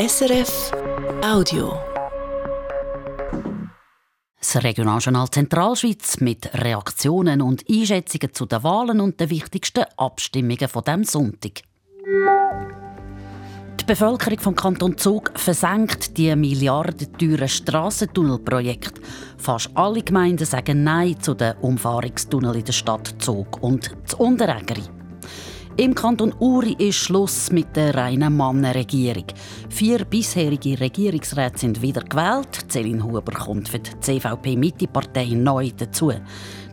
SRF Audio. Das Regionaljournal Zentralschweiz mit Reaktionen und Einschätzungen zu den Wahlen und den wichtigsten Abstimmungen von dem Sonntag. Die Bevölkerung vom Kanton Zug versenkt die milliardenteuren Strassentunnelprojekt. Fast alle Gemeinden sagen Nein zu den Umfahrungstunnel in der Stadt Zug und zu Unterägeri. Im Kanton Uri ist Schluss mit der reinen Mannenregierung. Vier bisherige Regierungsräte sind wieder gewählt. Celine Huber kommt für die CVP-Mitte-Partei neu dazu.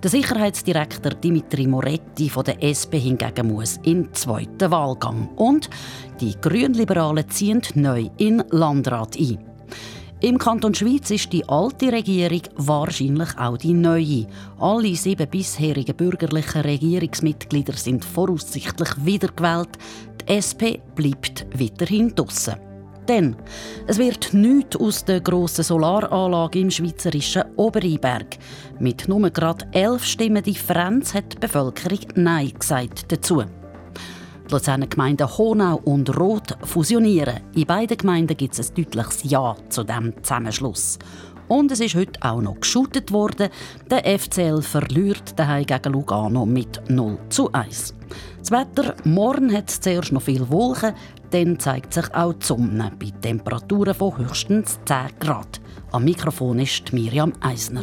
Der Sicherheitsdirektor Dimitri Moretti von der SP hingegen muss den zweiten Wahlgang. Und die Grünliberalen ziehen neu in Landrat ein. Im Kanton Schweiz ist die alte Regierung wahrscheinlich auch die neue. Alle sieben bisherigen bürgerlichen Regierungsmitglieder sind voraussichtlich wiedergewählt. Die SP bleibt weiterhin draussen. Denn es wird nichts aus der grossen Solaranlage im schweizerischen Obereinberg. Mit nur gerade elf Stimmen Differenz hat die Bevölkerung Nein gesagt dazu. Die Luzerner Gemeinden Honau und Roth fusionieren. In beiden Gemeinden gibt es ein deutliches Ja zu diesem Zusammenschluss. Und es ist heute auch noch geschootet worden. Der FCL verliert daheim gegen Lugano mit 0 zu 1. Das Wetter, morgen hat es zuerst noch viel Wolken, dann zeigt sich auch die Sonne bei Temperaturen von höchstens 10 Grad. Am Mikrofon ist Miriam Eisner.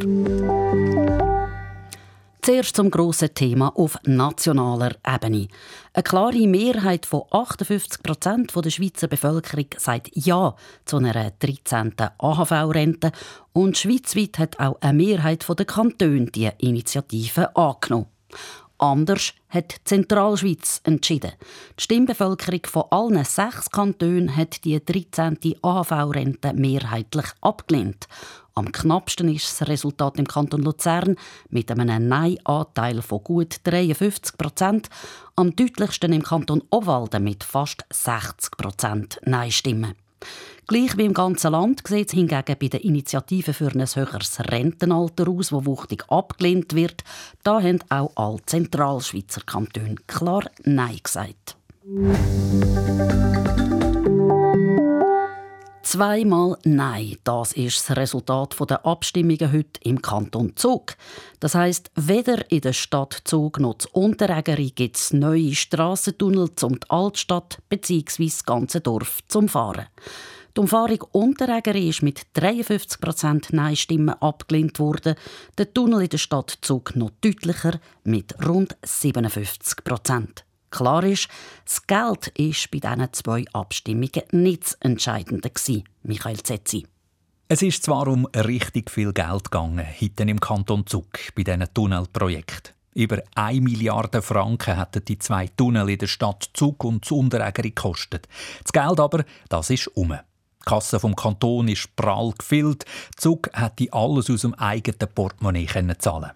Zuerst zum grossen Thema auf nationaler Ebene. Eine klare Mehrheit von 58 Prozent der Schweizer Bevölkerung sagt Ja zu einer 13. AHV-Rente und schweizweit hat auch eine Mehrheit der Kantone die Initiative angenommen. Anders hat die Zentralschweiz entschieden. Die Stimmbevölkerung von allen sechs Kantonen hat die 13. AHV-Rente mehrheitlich abgelehnt. Am knappsten ist das Resultat im Kanton Luzern mit einem Nein-Anteil von gut 53 Prozent, am deutlichsten im Kanton Obwalden mit fast 60 Prozent Nein-Stimmen. Gleich wie im ganzen Land sieht es hingegen bei der Initiative für ein höheres Rentenalter aus, wo wuchtig abgelehnt wird. Da haben auch alle Zentralschweizer Kantone klar Nein gesagt. Zweimal Nein, das ist das Resultat der Abstimmungen heute im Kanton Zug. Das heißt, weder in der Stadt Zug noch zu Unterägeri gibt es neue Strassentunnel um die Altstadt bzw. das ganze Dorf zum Fahren. Die Umfahrung Unterägeri ist mit 53 Nein-Stimmen abgelehnt worden. Der Tunnel in der Stadt Zug noch deutlicher mit rund 57 Klar ist, das Geld ist bei diesen zwei Abstimmungen nicht das Entscheidende. Michael Zetzi. Es ist zwar um richtig viel Geld gegangen, heute im Kanton Zug, bei diesen Tunnelprojekten. Über 1 Milliarde Franken hätten die zwei Tunnel in der Stadt Zug und Unterägeri gekostet. Das Geld aber, das ist um. Die Kasse vom Kanton ist prall gefüllt. Zug hätte alles aus dem eigenen Portemonnaie zahlen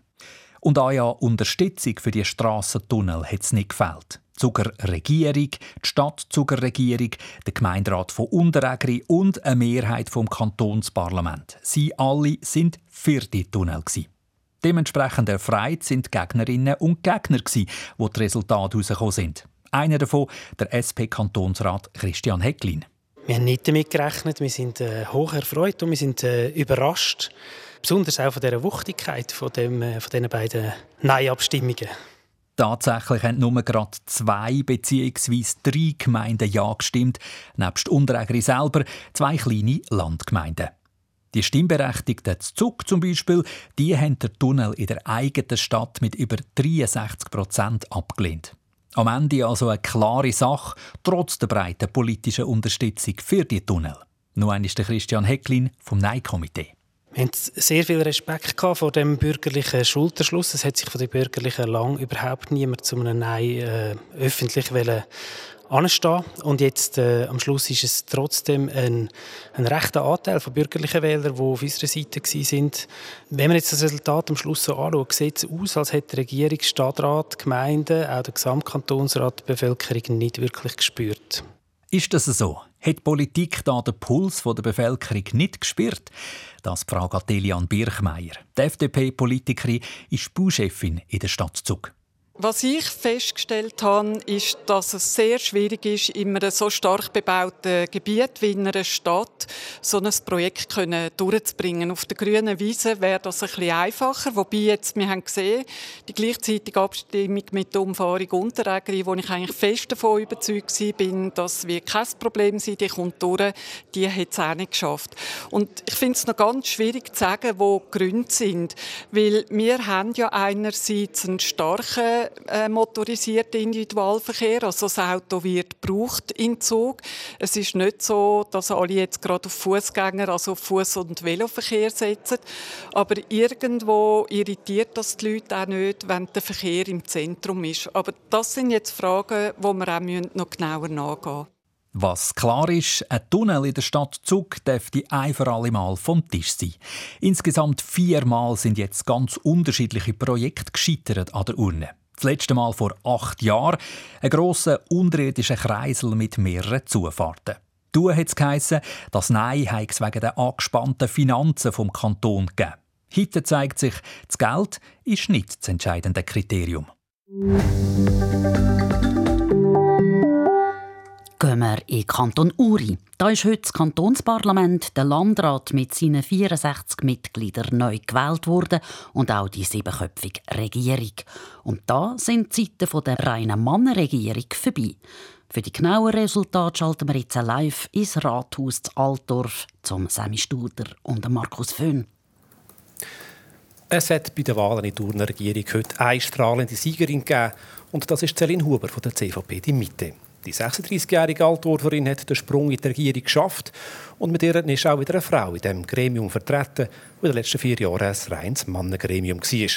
Und auch ja Unterstützung für die Strassentunnel hat es nicht gefällt. Zuger Regierung, die Stadtzuger Regierung, der Gemeinderat von Unterägeri und eine Mehrheit vom Kantonsparlament. Sie alle sind für die Tunnel. Dementsprechend erfreut sind Gegnerinnen und Gegner, die die Resultate herausgekommen sind. Einer davon, der SP-Kantonsrat Christian Hecklin. Wir haben nicht damit gerechnet, wir sind äh, hoch erfreut und wir sind äh, überrascht. Besonders auch von dieser Wuchtigkeit von, dem, äh, von diesen beiden Nein-Abstimmungen. Tatsächlich haben nur gerade zwei bzw. drei Gemeinden Ja gestimmt, nebst Unterägeri selber zwei kleine Landgemeinden. Die Stimmberechtigten Zug zum Beispiel, die haben den Tunnel in der eigenen Stadt mit über 63 Prozent abgelehnt. Am Ende also eine klare Sache, trotz der breiten politischen Unterstützung für die Tunnel. Nun ist der Christian Hecklin vom Nein-Komitee. Wir haben sehr viel Respekt vor dem bürgerlichen Schulterschluss. Es hat sich von den Bürgerlichen lang überhaupt niemand zu einem Nein äh, öffentlich anstehen Und jetzt äh, am Schluss ist es trotzdem ein, ein rechter Anteil von bürgerlichen Wählern, die auf unserer Seite sind. Wenn man jetzt das Resultat am Schluss so anschaut, sieht es aus, als hätte die Regierung, Stadtrat, Gemeinden, auch der Gesamtkantonsrat die Bevölkerung nicht wirklich gespürt. Ist das so? Hat die Politik da den Puls der Bevölkerung nicht gespürt? Das fragt Delian Birchmeier. Die FDP-Politikerin ist Bauchefin in der Stadt Zug. Was ich festgestellt habe, ist, dass es sehr schwierig ist, in einem so stark bebauten Gebiet wie in einer Stadt so ein Projekt durchzubringen. Auf der grünen Wiese wäre das ein bisschen einfacher, wobei jetzt, wir haben gesehen, die gleichzeitige Abstimmung mit der Umfahrung Unterägeri, wo ich eigentlich fest davon überzeugt bin, dass wir kein Problem sein, die kommt durch, die hat es auch nicht geschafft. Und ich finde es noch ganz schwierig zu sagen, wo die Gründe sind, weil wir haben ja einerseits einen starken äh, motorisierten Individualverkehr. Also das Auto wird gebraucht in Zug. Es ist nicht so, dass alle jetzt gerade auf Fußgänger, also auf Fuß- und Veloverkehr setzen. Aber irgendwo irritiert das die Leute auch nicht, wenn der Verkehr im Zentrum ist. Aber das sind jetzt Fragen, die wir auch noch genauer nachgehen müssen. Was klar ist, ein Tunnel in der Stadt Zug dürfte ein für alle Mal vom Tisch sein. Insgesamt viermal sind jetzt ganz unterschiedliche Projekte gescheitert an der Urne. Das letzte Mal vor acht Jahren ein grosser unterirdischer Kreisel mit mehreren Zufahrten. Du hat es geheissen, Nein es wegen der angespannten Finanzen vom Kanton gegeben. Heute zeigt sich, das Geld ist nicht das entscheidende Kriterium. Gehen wir in Kanton Uri. Da ist heute das Kantonsparlament, der Landrat mit seinen 64 Mitgliedern neu gewählt worden und auch die siebenköpfige Regierung. Und da sind die Zeiten der reinen Mannenregierung vorbei. Für die genauen Resultate schalten wir jetzt live ins Rathaus zu Altdorf zum Sammy Studer und Markus Föhn. Es hat bei den Wahlen in der Urner Regierung heute eine strahlende Siegerin gegeben. Und das ist Celine Huber von der CVP Die Mitte. Die 36-jährige Altdorferin hat den Sprung in die Regierung geschafft und mit ihr ist auch wieder eine Frau in dem Gremium vertreten, das in den letzten vier Jahren ein reines Mannengremium war.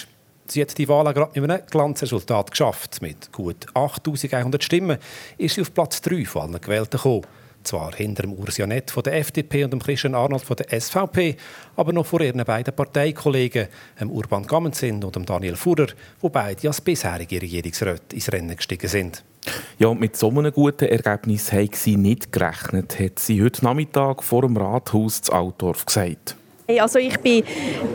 Sie hat die Wahl gerade mit einem Glanzresultat geschafft. Mit gut 8100 Stimmen ist sie auf Platz 3 von allen Gewählten gekommen. Zwar hinter dem Urs von der FDP und dem Christian Arnold von der SVP, aber noch vor ihren beiden Parteikollegen, dem Urban Gammensin und dem Daniel Fuhrer, wo beide als bisherige Regierungsräte ins Rennen gestiegen sind. Ja, und mit so einem guten Ergebnis haben sie nicht gerechnet, hat sie heute Nachmittag vor dem Rathaus zu Altdorf gesagt. Also ich bin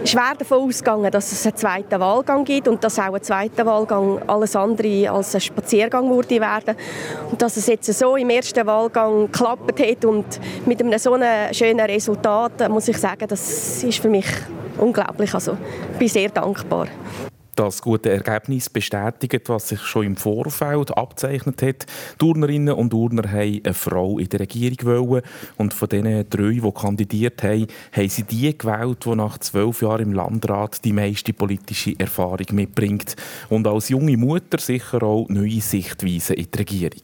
schwer davon ausgegangen, dass es einen zweiten Wahlgang gibt und dass auch ein zweiter Wahlgang alles andere als ein Spaziergang würde werden. Und dass es jetzt so im ersten Wahlgang geklappt hat und mit einem so einem schönen Resultat, muss ich sagen, das ist für mich unglaublich. Also ich bin sehr dankbar. Das gute Ergebnis bestätigt, was sich schon im Vorfeld abzeichnet hat. Turnerinnen und Turner haben eine Frau in der Regierung wollen. Und von den drei, die kandidiert haben, haben sie die gewählt, die nach zwölf Jahren im Landrat die meiste politische Erfahrung mitbringt. Und als junge Mutter sicher auch neue Sichtweisen in die Regierung.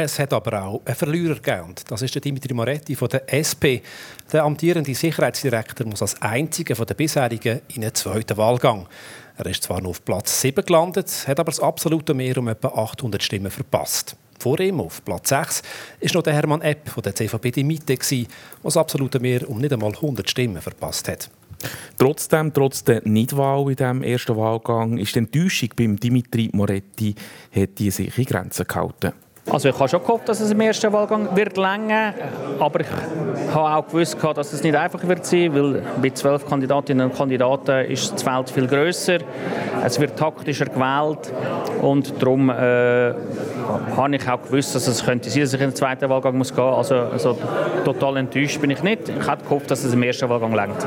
Es hat aber auch einen Verlierer gegeben. Das ist der Dimitri Moretti von der SP. Der amtierende Sicherheitsdirektor muss als einziger von den bisherigen in einen zweiten Wahlgang. Er ist zwar nur auf Platz 7 gelandet, hat aber das absolute Mehr um etwa 800 Stimmen verpasst. Vor ihm auf Platz 6 ist noch der Hermann Epp von der CVP die Mitte, der das absolute Mehr um nicht einmal 100 Stimmen verpasst hat. Trotzdem, trotz der Nichtwahl in diesem ersten Wahlgang, ist die Enttäuschung beim Dimitri Moretti hat die sich in Grenzen gehalten. Also ich habe schon gehofft, dass es im ersten Wahlgang wird länger, aber ich habe auch gewusst, dass es nicht einfach wird sein, weil mit zwölf Kandidatinnen und Kandidaten ist das Feld viel größer. Es wird taktischer gewählt und darum äh, habe ich auch gewusst, dass es könnte sein, dass ich in den zweiten Wahlgang muss gehen. Also, also total enttäuscht bin ich nicht. Ich hatte gehofft, dass es im ersten Wahlgang längt.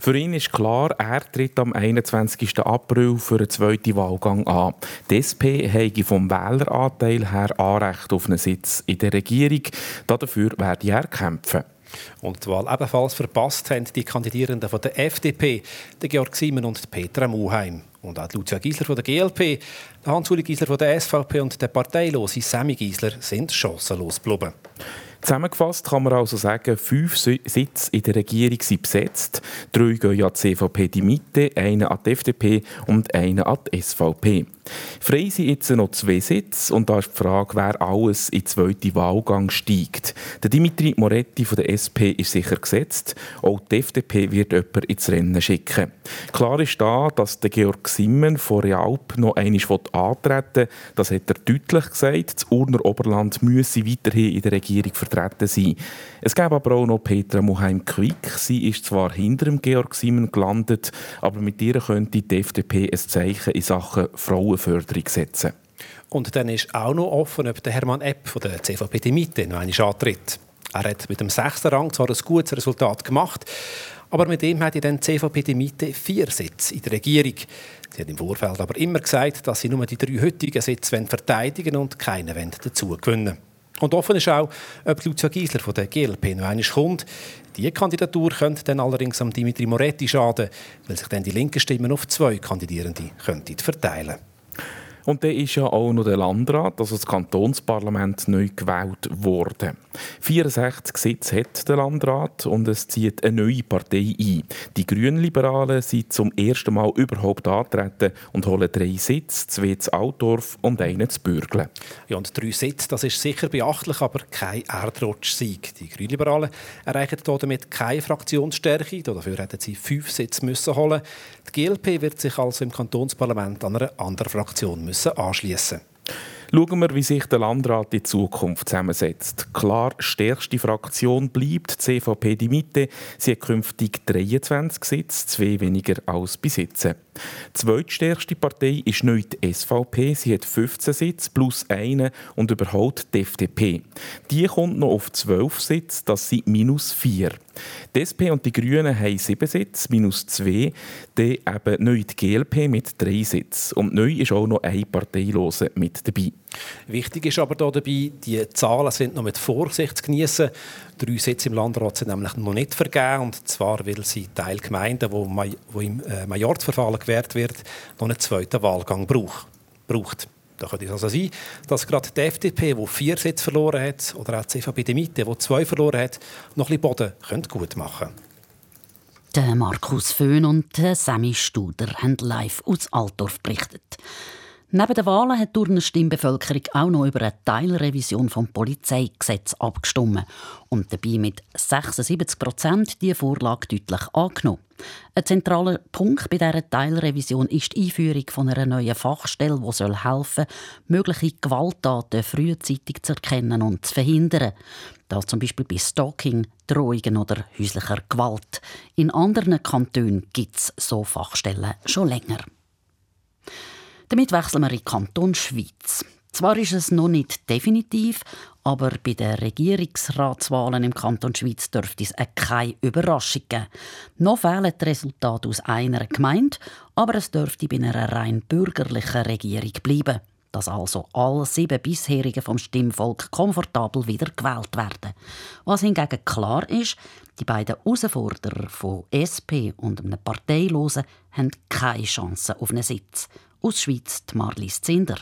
Für ihn ist klar, er tritt am 21. April für einen zweiten Wahlgang an. Die SP habe vom Wähleranteil her Anrecht auf einen Sitz in der Regierung. Dafür werde er kämpfen. Und die Wahl ebenfalls verpasst haben die Kandidierenden von der FDP, der Georg Simon und Petra Muheim. Und auch Lucia Giesler von der GLP, Hans-Uli Giesler von der SVP und der parteilose Sammy Giesler sind chancenlos geblieben. Zusammengefasst kann man also sagen, fünf Sitze in der Regierung sind besetzt. Drei gehen an die CVP die Mitte, einer an die FDP und einer an die SVP. Frei sind jetzt noch zwei Sitze und da ist die Frage, wer alles in den zweiten Wahlgang steigt. Der Dimitri Moretti von der SP ist sicher gesetzt. Auch die FDP wird jemanden ins Rennen schicken. Klar ist da, dass der Georg Simmen von Realp noch einmal antreten will. Das hat er deutlich gesagt. Das Urner Oberland müsse weiterhin in der Regierung vertreten vertreten sein. Es gab aber auch noch Petra Moheim-Quick. Sie ist zwar hinter dem Georg Simon gelandet, aber mit ihr könnte die FDP ein Zeichen in Sachen Frauenförderung setzen. Und dann ist auch noch offen, ob der Hermann Epp von der CVP die Mitte noch einmal antritt. Er hat mit dem sechsten Rang zwar ein gutes Resultat gemacht, aber mit ihm hat die CVP die Mitte vier Sitze in der Regierung. Sie hat im Vorfeld aber immer gesagt, dass sie nur die drei heutigen Sitze verteidigen und keinen dazu gewinnen Und offen ist auch, ob Lucia Giesler von der GLP noch einmal kommt. Diese Kandidatur könnte dann allerdings am Dimitri Moretti schaden, weil sich dann die linken Stimmen auf zwei Kandidierende könnten verteilen könnten. Und dann ist ja auch noch der Landrat, also das Kantonsparlament, neu gewählt worden. 64 Sitze hat der Landrat und es zieht eine neue Partei ein. Die Grünliberalen sind zum ersten Mal überhaupt antreten und holen drei Sitze, zwei zu Altdorf und einen zu Bürgle. Ja, und drei Sitze, das ist sicher beachtlich, aber kein Erdrutsch-Sieg. Die Grünliberalen erreichen damit keine Fraktionsstärke. Dafür hätten sie fünf Sitze müssen holen. Die GLP wird sich also im Kantonsparlament an einer anderen Fraktion müssen anschließen Schauen wir, wie sich der Landrat in Zukunft zusammensetzt. Klar, stärkste Fraktion bleibt die CVP die Mitte. Sie hat künftig 23 Sitze, zwei weniger als jetzt. Die zweitstärkste Partei ist neu die SVP. Sie hat 15 Sitze plus einen und überholt die FDP. Die kommt noch auf 12 Sitze, das sind minus 4. Die SP und die Grünen haben 7 Sitze, minus 2. Dann eben neu die GLP mit 3 Sitzen. Und neu ist auch noch ein Parteilose mit dabei. Wichtig ist aber dabei, die Zahlen sind noch mit Vorsicht zu genießen. Drei Sitze im Landrat sind nämlich noch nicht vergeben. Und zwar, weil sie Teil Gemeinden, wo, wo im äh, Majorzverfahren gewährt wird, noch einen zweiten Wahlgang braucht. Da könnte es also sein, dass gerade die FDP, die vier Sitze verloren hat, oder auch die CVP die Mitte, die zwei verloren hat, noch ein bisschen Boden gut machen Der Markus Föhn und Sammy Studer haben live aus Altdorf berichtet. Neben den Wahlen hat die Stimmbevölkerung auch noch über eine Teilrevision vom Polizeigesetz abgestimmt und dabei mit 76 Prozent die Vorlage deutlich angenommen. Ein zentraler Punkt bei dieser Teilrevision ist die Einführung von einer neuen Fachstelle, die soll helfen mögliche Gewalttaten frühzeitig zu erkennen und zu verhindern. Das zum Beispiel bei Stalking, Drohungen oder häuslicher Gewalt. In anderen Kantonen gibt es so Fachstellen schon länger. Damit wechseln wir in den Kanton Schweiz. Zwar ist es noch nicht definitiv, aber bei den Regierungsratswahlen im Kanton Schweiz dürfte es keine Überraschung geben. Noch fehlen die Resultate aus einer Gemeinde, aber es dürfte bei einer rein bürgerlichen Regierung bleiben. Dass also alle sieben bisherigen vom Stimmvolk komfortabel wieder gewählt werden. Was hingegen klar ist, die beiden Herausforderer von SP und einem Parteilosen haben keine Chance auf einen Sitz. Aus Schweiz Marlies Zinder.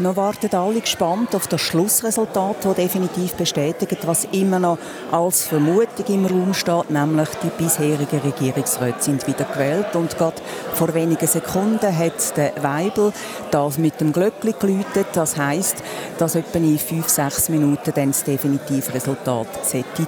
Wir warten alle gespannt auf das Schlussresultat, das definitiv bestätigt, was immer noch als Vermutung im Raum steht, nämlich die bisherigen Regierungsräte sind wieder gewählt. Und gerade vor wenigen Sekunden hat der Weibel das mit dem Glöckli geläutet. Das heisst, dass etwa in fünf, sechs Minuten dann das definitive Resultat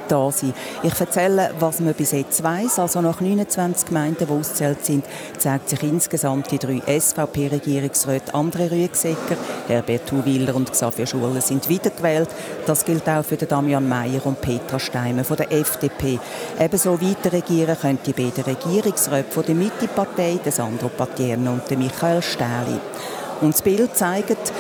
da sein. Ich erzähle, was man bis jetzt weiss. Also nach 29 Gemeinden, die ausgezählt sind, zeigt sich insgesamt die drei SVP-Regierungsräte André Rüegsegger, Herr Herbert Huwiller und Xavier Schuller sind wiedergewählt. Das gilt auch für Damian Mayer und Petra Steimer von der FDP. Ebenso weiter regieren können die beiden Regierungsräte von der Mittepartei, Sandro Patierno und Michael Stähli. Und das Bild zeigt,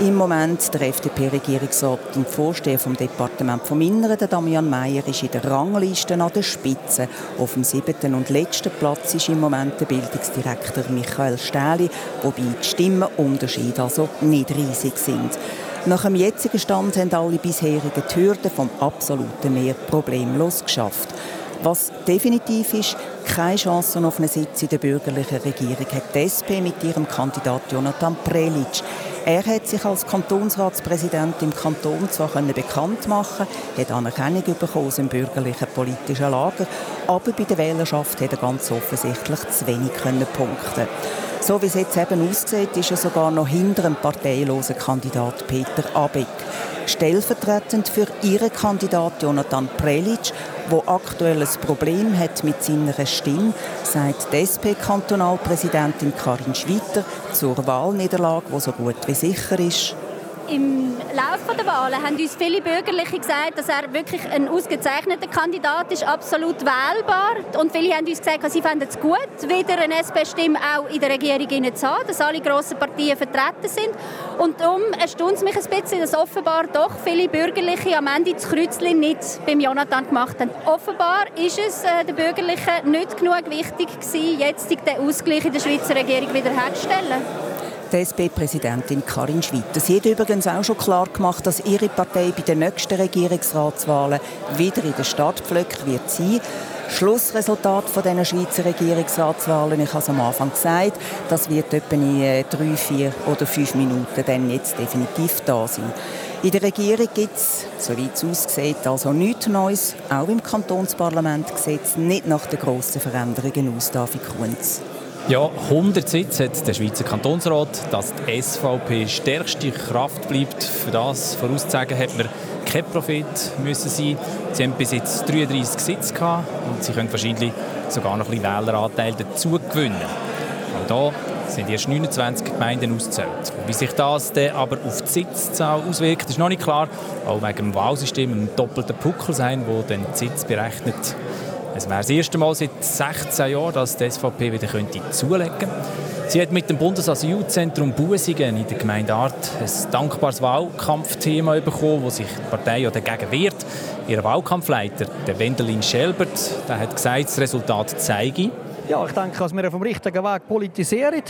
im Moment der FDP-Regierungsrat und Vorsteher vom Departement vom Inneren, der Damian Mayer, ist in der Rangliste an der Spitze. Auf dem siebten und letzten Platz ist im Moment der Bildungsdirektor Michael Stähli, wobei die Stimmenunterschiede also nicht riesig sind. Nach dem jetzigen Stand haben alle bisherigen Hürden vom absoluten Mehr problemlos geschafft. Was definitiv ist, keine Chance auf einen Sitz in der bürgerlichen Regierung hat die SP mit ihrem Kandidat Jonathan Prelic. Er hat sich als Kantonsratspräsident im Kanton zwar bekannt machen hat Anerkennung aus dem bürgerlichen politischen Lager, aber bei der Wählerschaft hat er ganz offensichtlich zu wenig punkten so wie es jetzt eben aussieht, ist er sogar noch hinter dem parteilosen Kandidat Peter Abeck. Stellvertretend für ihren Kandidat Jonathan Prelic, der aktuell ein Problem hat mit seiner Stimme, sagt die SP-Kantonalpräsidentin Karin Schwitter zur Wahlniederlage, die so gut wie sicher ist. Im Laufe der Wahlen haben uns viele Bürgerliche gesagt, dass er wirklich ein ausgezeichneter Kandidat ist, absolut wählbar. Und viele haben uns gesagt, sie fänden es gut, wieder eine SP-Stimme auch in der Regierung zu haben, dass alle grossen Partien vertreten sind. Und darum erstaunt es mich ein bisschen, dass offenbar doch viele Bürgerliche am Ende das Kreuzchen nicht beim Jonathan gemacht haben. Offenbar ist es äh, den Bürgerlichen nicht genug wichtig gewesen, jetzt den Ausgleich in der Schweizer Regierung wiederherzustellen die SP-Präsidentin Karin Schwitter. Sie hat übrigens auch schon klar gemacht, dass ihre Partei bei den nächsten Regierungsratswahlen wieder in der Stadt gepflückt wird sein. Schlussresultat von diesen Schweizer Regierungsratswahlen, ich habe es am Anfang gesagt, das wird etwa in äh, drei, vier oder fünf Minuten dann jetzt definitiv da sein. In der Regierung gibt es, soweit es aussieht, also nichts Neues. Auch im Kantonsparlament sieht es nicht nach den grossen Veränderungen aus, David Kunz. Ja, 100 Sitze hat der Schweizer Kantonsrat. Dass die SVP stärkste Kraft bleibt, für das vorauszusagen, hat man kein Prophet müssen sein. Sie haben bis jetzt 33 Sitze gehabt und sie können wahrscheinlich sogar noch ein bisschen Wähleranteil dazu gewinnen. Auch da sind erst 29 Gemeinden ausgezählt. Wie sich das dann aber auf die Sitzzahl auswirkt, ist noch nicht klar. Auch wegen dem Wahlsystem ein doppelter Puckel sein, wo den Sitz berechnet es wäre das erste Mal seit 16 Jahren, dass die SVP wieder könnte zulegen könnte. Sie hat mit dem Bundesasylzentrum Busingen in der Gemeinde Art ein dankbares Wahlkampfthema bekommen, wo sich die Partei dagegen wehrt. Ihr Wahlkampfleiter, der Wendelin Schelbert, der hat gesagt, das Resultat zeige. Ja, ich denke, dass wir auf dem richtigen Weg politisieren.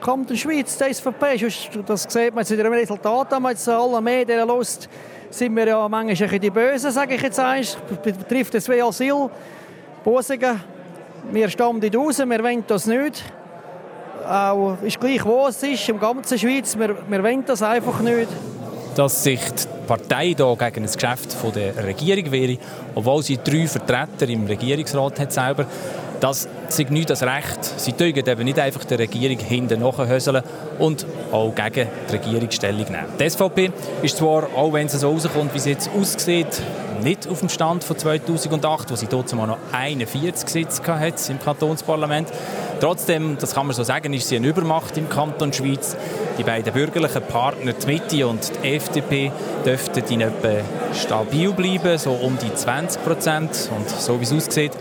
Kommt in die Schweiz, die SVP, das sieht man jetzt in dem Resultat, wenn man jetzt alle Medien Lust sind wir ja manchmal die Bösen, sage ich jetzt eins. Betrifft das Asyl. Bosingen, wir nicht raus, wir wollen das nicht. Auch ist gleich, wo es ist, im ganzen Schweiz, wir, wir wollen das einfach nicht. Dass sich die Partei hier gegen ein Geschäft der Regierung wäre, obwohl sie drei Vertreter im Regierungsrat hat selber, das ist nicht das Recht. Sie dürfen eben nicht einfach der Regierung hinten nachhöseln und auch gegen die Regierung Stellung nehmen. Die SVP ist zwar, auch wenn es so rauskommt, wie es jetzt aussieht, nicht auf dem Stand von 2008, wo sie dort noch 41 Sitze hatte im Kantonsparlament. Trotzdem, das kann man so sagen, ist sie eine Übermacht im Kanton Schweiz. Die beiden bürgerlichen Partner, die Mitte und die FDP, dürften in etwa stabil bleiben, so um die 20 Prozent. Und so wie es aussieht,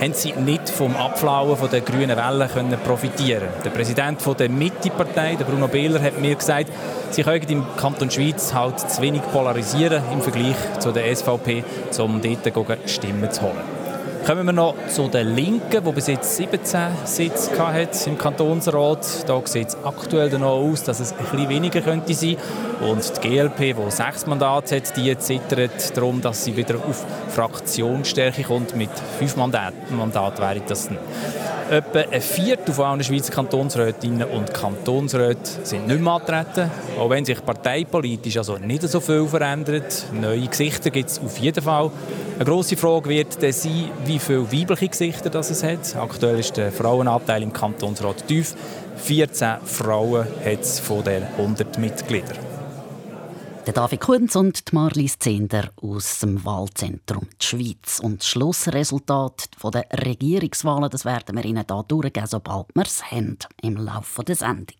haben sie nicht vom Abflauen von der grünen Welle können profitieren Der Präsident von der Mitte-Partei, Bruno Behler, hat mir gesagt, sie können im Kanton Schweiz halt zu wenig polarisieren im Vergleich zu der SVP, um dort Stimmen zu holen. Kommen wir noch zu den Linken, die bis jetzt 17 Sitze hat im Kantonsrat. Da sieht es aktuell noch aus, dass es ein bisschen weniger könnte sein. Und die GLP, die sechs Mandate hat, die zittert darum, dass sie wieder auf Fraktionsstärke kommt. Mit fünf Mandaten, Mandat wäre das dann. Etwa ein Viertel von allen Schweizer Kantonsrätinnen und Kantonsräten sind nicht mehr antreten. Auch wenn sich parteipolitisch also nicht so viel verändert. Neue Gesichter gibt es auf jeden Fall. Eine grosse Frage wird dann sein, wie viele weibliche Gesichter das es hat. Aktuell ist der Frauenanteil im Kantonsrat tief. 14 Frauen hat es von den 100 Mitgliedern. Der David Kunz und Marlies Zender aus dem Wahlzentrum der Schweiz. Und das Schlussresultat der Regierungswahlen das werden wir Ihnen hier durchgeben, sobald wir es haben, im Laufe der Sendung.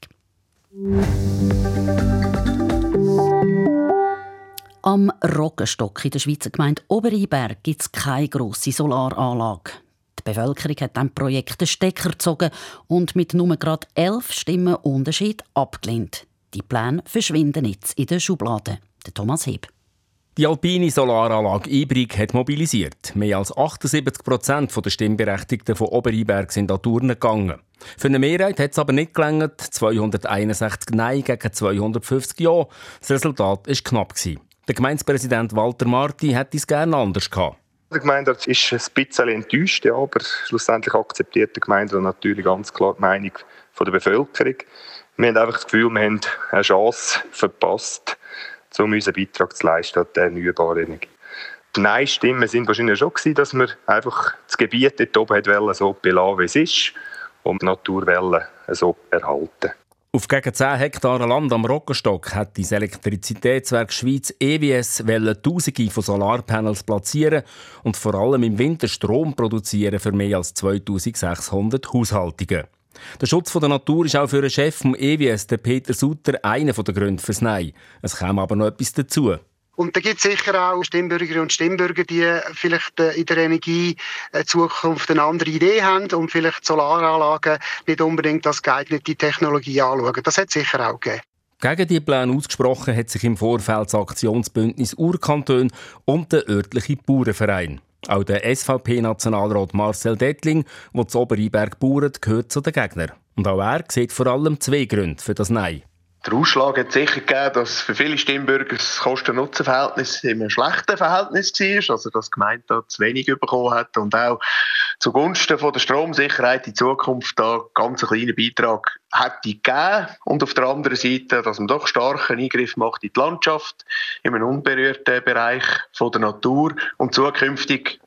Am Roggenstock in der Schweizer Gemeinde Obereiberg gibt es keine grosse Solaranlage. Die Bevölkerung hat dem Projekt den Stecker gezogen und mit nur gerade elf Stimmen Unterschied abgelehnt. Die Pläne verschwinden jetzt in der Schublade. Der Thomas Heb. Die alpine Solaranlage Ibrig hat mobilisiert. Mehr als 78 Prozent der Stimmberechtigten von Obereiberg sind an Turnen gegangen. Für eine Mehrheit hat es aber nicht gelangt. 261 Nein gegen 250 Ja. Das Resultat war knapp. Der Gemeindepräsident Walter Marti hätte es gerne anders gehabt. Der Gemeinderat ist ein bisschen enttäuscht, ja, aber schlussendlich akzeptiert der Gemeinderat natürlich ganz klar die Meinung der Bevölkerung. Wir haben einfach das Gefühl, wir haben eine Chance verpasst, um unseren Beitrag zu leisten an der erneuerbaren Energie. Die Nein-Stimmen sind wahrscheinlich schon gewesen, dass man einfach das Gebiet dort oben wollen, so belassen, wie es ist, und die Natur wollen, so erhalten. Auf gegen 10 Hektar Land am Rockenstock hat das Elektrizitätswerk Schweiz EWS Tausende von Solarpanels platzieren und vor allem im Winter Strom produzieren für mehr als 2600 Haushaltungen. Der Schutz der Natur ist auch für den Chef des EWS, Peter Sutter, einer der Gründe fürs Nein. Es kam aber noch etwas dazu. Und da gibt es sicher auch Stimmbürgerinnen und Stimmbürger, die vielleicht äh, in der Energiezukunft eine andere Idee haben und vielleicht Solaranlagen nicht unbedingt als geeignete Technologie anschauen. Das hat es sicher auch gegeben. Gegen die Pläne ausgesprochen hat sich im Vorfeld das Aktionsbündnis Urkanton und der örtliche Bauernverein. Auch der SVP-Nationalrat Marcel Dettling, der zu Obereinberg bauert, gehört zu den Gegnern. Und auch er sieht vor allem zwei Gründe für das Nein. Der Ausschlag hat sicher gegeben, dass für viele Stimmbürger das Kosten-Nutzen-Verhältnis einem schlechten Verhältnis war, also dass die Gemeinde da zu wenig bekommen hat und auch zugunsten von der Stromsicherheit in Zukunft da ganz einen kleinen Beitrag hätte gegeben. Und auf der anderen Seite, dass man doch starken Eingriff macht in die Landschaft, in einem unberührten Bereich von der Natur und zukünftig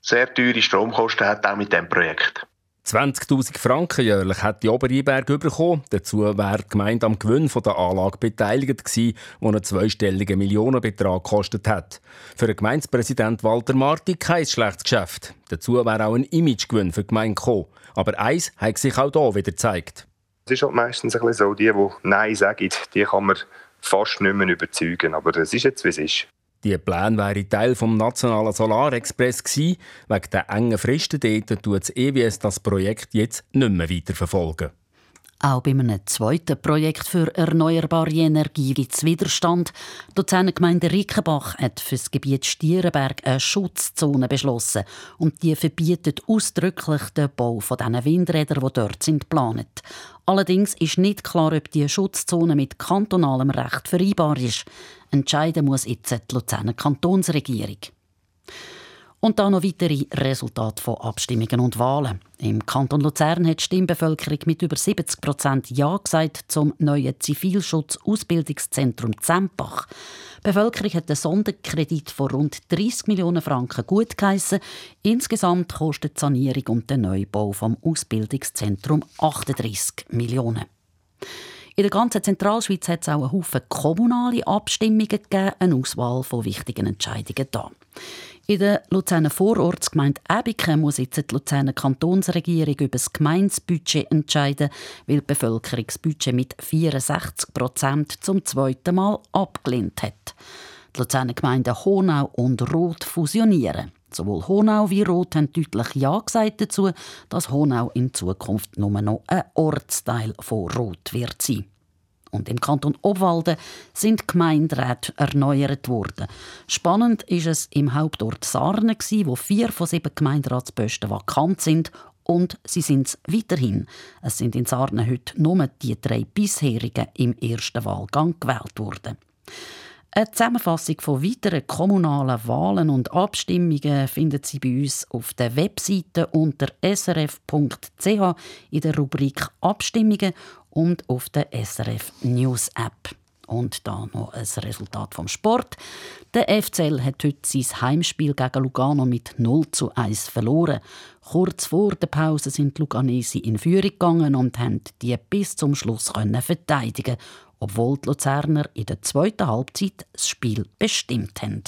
sehr teure Stromkosten hat, auch mit diesem Projekt. 20.000 Franken jährlich hat die Obereinberg bekommen. Dazu wäre die Gemeinde am Gewinn der Anlage beteiligt gewesen, der einen zweistelligen Millionenbetrag gekostet hat. Für den Gemeindepräsident Walter Marti kein schlechtes Geschäft. Dazu wäre auch ein Imagegewinn für die Gemeinde gekommen. Aber eins hat sich auch hier wieder gezeigt. Es ist halt meistens ein bisschen so, die, die Nein sagen, die kann man fast nicht mehr überzeugen. Aber es ist jetzt, wie es ist. Die Pläne wären Teil des nationalen Solarexpress gewesen. Wegen der engen Fristen dort tut das EWS das Projekt jetzt nicht mehr weiterverfolgen. Auch bei einem zweiten Projekt für erneuerbare Energie gibt es Widerstand. Die Luzerner Gemeinde Rickenbach hat für das Gebiet Stierenberg eine Schutzzone beschlossen. Und die verbietet ausdrücklich den Bau von diesen Windrädern, die dort sind, geplant. Allerdings ist nicht klar, ob die Schutzzone mit kantonalem Recht vereinbar ist. Entscheiden muss jetzt die Luzerner Kantonsregierung. Und dann noch weitere Resultate von Abstimmungen und Wahlen. Im Kanton Luzern hat die Stimmbevölkerung mit über 70 Prozent Ja gesagt zum neuen Zivilschutz-Ausbildungszentrum Zempach. Die Bevölkerung hat einen Sonderkredit von rund 30 Millionen Franken gut geheissen. Insgesamt kostet die Sanierung und der Neubau vom Ausbildungszentrum 38 Millionen. In der ganzen Zentralschweiz hat es auch einen Haufen kommunale Abstimmungen gegeben, eine Auswahl von wichtigen Entscheidungen da. In der Luzerner Vorortsgemeinde Ebiken muss jetzt die Luzerner Kantonsregierung über das Gemeindebudget entscheiden, weil das Budget mit 64 Prozent zum zweiten Mal abgelehnt hat. Die Luzerner Gemeinden Honau und Roth fusionieren. Sowohl Honau wie Roth haben deutlich Ja gesagt dazu, dass Honau in Zukunft nur noch ein Ortsteil von Roth wird sein. Und im Kanton Obwalden sind Gemeinderäte erneuert worden. Spannend ist es im Hauptort Sarne, wo vier von sieben Gemeinderatsposten vakant sind und sie sind es weiterhin. Es sind in Sarne heute nur die drei bisherigen im ersten Wahlgang gewählt worden. Eine Zusammenfassung von weiteren kommunalen Wahlen und Abstimmungen findet Sie bei uns auf der Webseite unter srf.ch in der Rubrik Abstimmungen und auf der SRF News App. Und da noch ein Resultat vom Sport. Der FCL hat heute sein Heimspiel gegen Lugano mit 0 zu 1 verloren. Kurz vor der Pause sind die Luganesi in Führung gegangen und haben die bis zum Schluss verteidigen obwohl die Luzerner in der zweiten Halbzeit das Spiel bestimmt haben.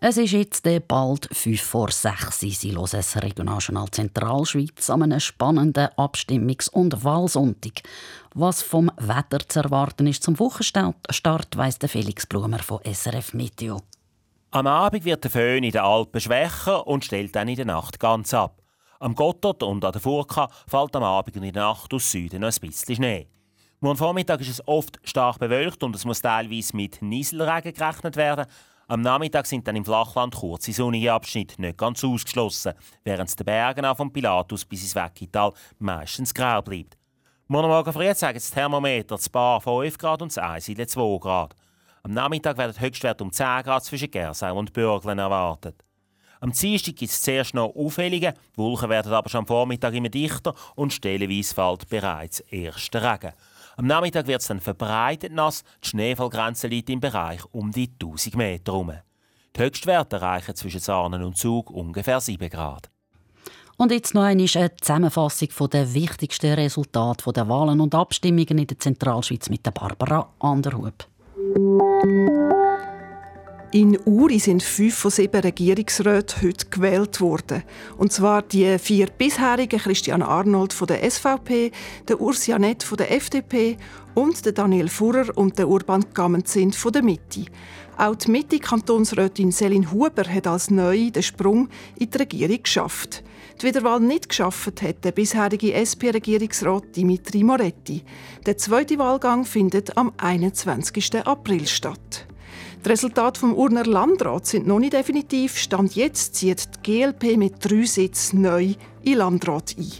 Es ist jetzt bald 5 vor 6 Sie hören das Regionaljournal Zentralschweiz an einem spannenden Abstimmungs- und Wahlsonntag. Was vom Wetter zu erwarten ist zum Wochenstart, weiss Felix Blumer von SRF Meteo. Am Abend wird der Föhn in den Alpen schwächer und stellt dann in der Nacht ganz ab. Am Gotthard und an der Furka fällt am Abend und in der Nacht aus Süden noch ein bisschen Schnee. Morgen Vormittag ist es oft stark bewölkt und es muss teilweise mit Nieselregen gerechnet werden. Am Nachmittag sind dann im Flachland kurze sonnige Abschnitte nicht ganz ausgeschlossen, während es den Bergen auch vom Pilatus bis ins Weckital meistens grau bleibt. Morgen Morgen früh zeigen das Thermometer das Bar 5 Grad und das Eisile 2 Grad. Am Nachmittag werden Höchstwerte um 10 Grad zwischen Gersau und Bürglen erwartet. Am Dienstag gibt es zuerst noch Aufhellungen, die Wolken werden aber schon am Vormittag immer dichter und stellenweise fällt bereits erster Regen. Am Nachmittag wird es dann verbreitet nass. Die Schneefallgrenze liegt im Bereich um die 1000 Meter herum. Die Höchstwerte erreichen zwischen Sarnen und Zug ungefähr 7 Grad. Und jetzt noch eine Zusammenfassung der wichtigsten Resultate der Wahlen und Abstimmungen in der Zentralschweiz mit der Barbara Anderhub. In Uri sind fünf von sieben Regierungsräten heute gewählt worden. Und zwar die vier bisherigen Christian Arnold von der SVP, der Urs Janet von der FDP und der Daniel Furrer und der Urban Gammenzint von der Mitte. Auch die Mitte-Kantonsrätin Selin Huber hat als neu den Sprung in die Regierung geschafft. Die Wiederwahl nicht geschafft hat der bisherige SP-Regierungsrat Dimitri Moretti. Der zweite Wahlgang findet am 21. April statt. Die Resultate vom Urner Landrat sind noch nicht definitiv. Stand jetzt zieht die GLP mit drei Sitzen neu in Landrat ein.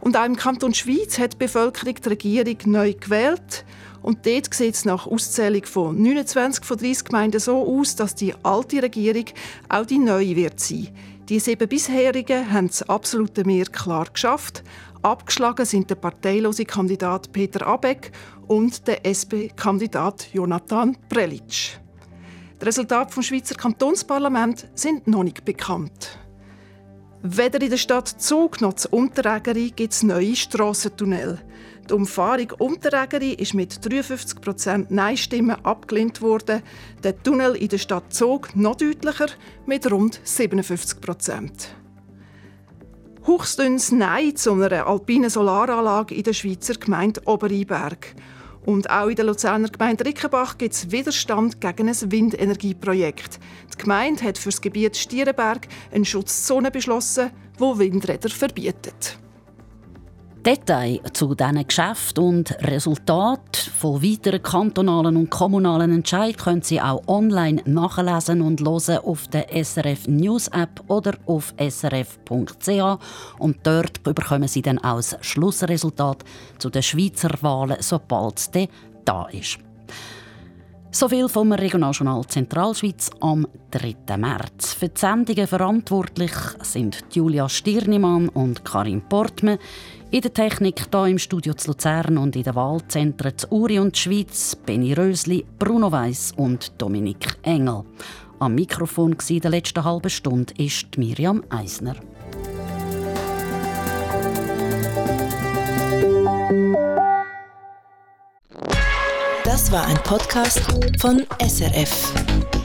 Und auch im Kanton Schweiz hat die Bevölkerung die Regierung neu gewählt. Und dort sieht es nach Auszählung von 29 von 30 Gemeinden so aus, dass die alte Regierung auch die neue wird sein. Die sieben bisherigen haben das absolute Mehr klar geschafft. Abgeschlagen sind der parteilose Kandidat Peter Abeck und der SP-Kandidat Jonathan Prelitsch. Die Resultate vom Schweizer Kantonsparlament sind noch nicht bekannt. Weder in der Stadt Zug noch zu Unterägeri gibt es neue Strassentunnel. Die Umfahrung Unterägeri ist mit 53% Nein-Stimmen abgelehnt worden. Der Tunnel in der Stadt Zug noch deutlicher mit rund 57%. Hochstündes Nein zu einer alpinen Solaranlage in der Schweizer Gemeinde Oberiberg. Und auch in der Luzerner Gemeinde Rickenbach gibt es Widerstand gegen ein Windenergieprojekt. Die Gemeinde hat für das Gebiet Stierenberg eine Schutzzone beschlossen, wo Windräder verbietet. Details zu diesen Geschäften und Resultaten von weiteren kantonalen und kommunalen Entscheidungen können Sie auch online nachlesen und hören auf der SRF News App oder auf srf.ch und dort bekommen Sie dann auch das Schlussresultat zu den Schweizer Wahlen, sobald es da ist. So viel vom Regionaljournal Zentralschweiz am 3. März. Für die Sendungen verantwortlich sind Julia Stirnimann und Karin Portmann. In der Technik hier im Studio zu Luzern und in den Wahlzentren zu Uri und Schweiz Benny Rösli, Bruno Weiss und Dominik Engel. Am Mikrofon in der letzten halben Stunde ist Miriam Eisner. Das war ein Podcast von SRF.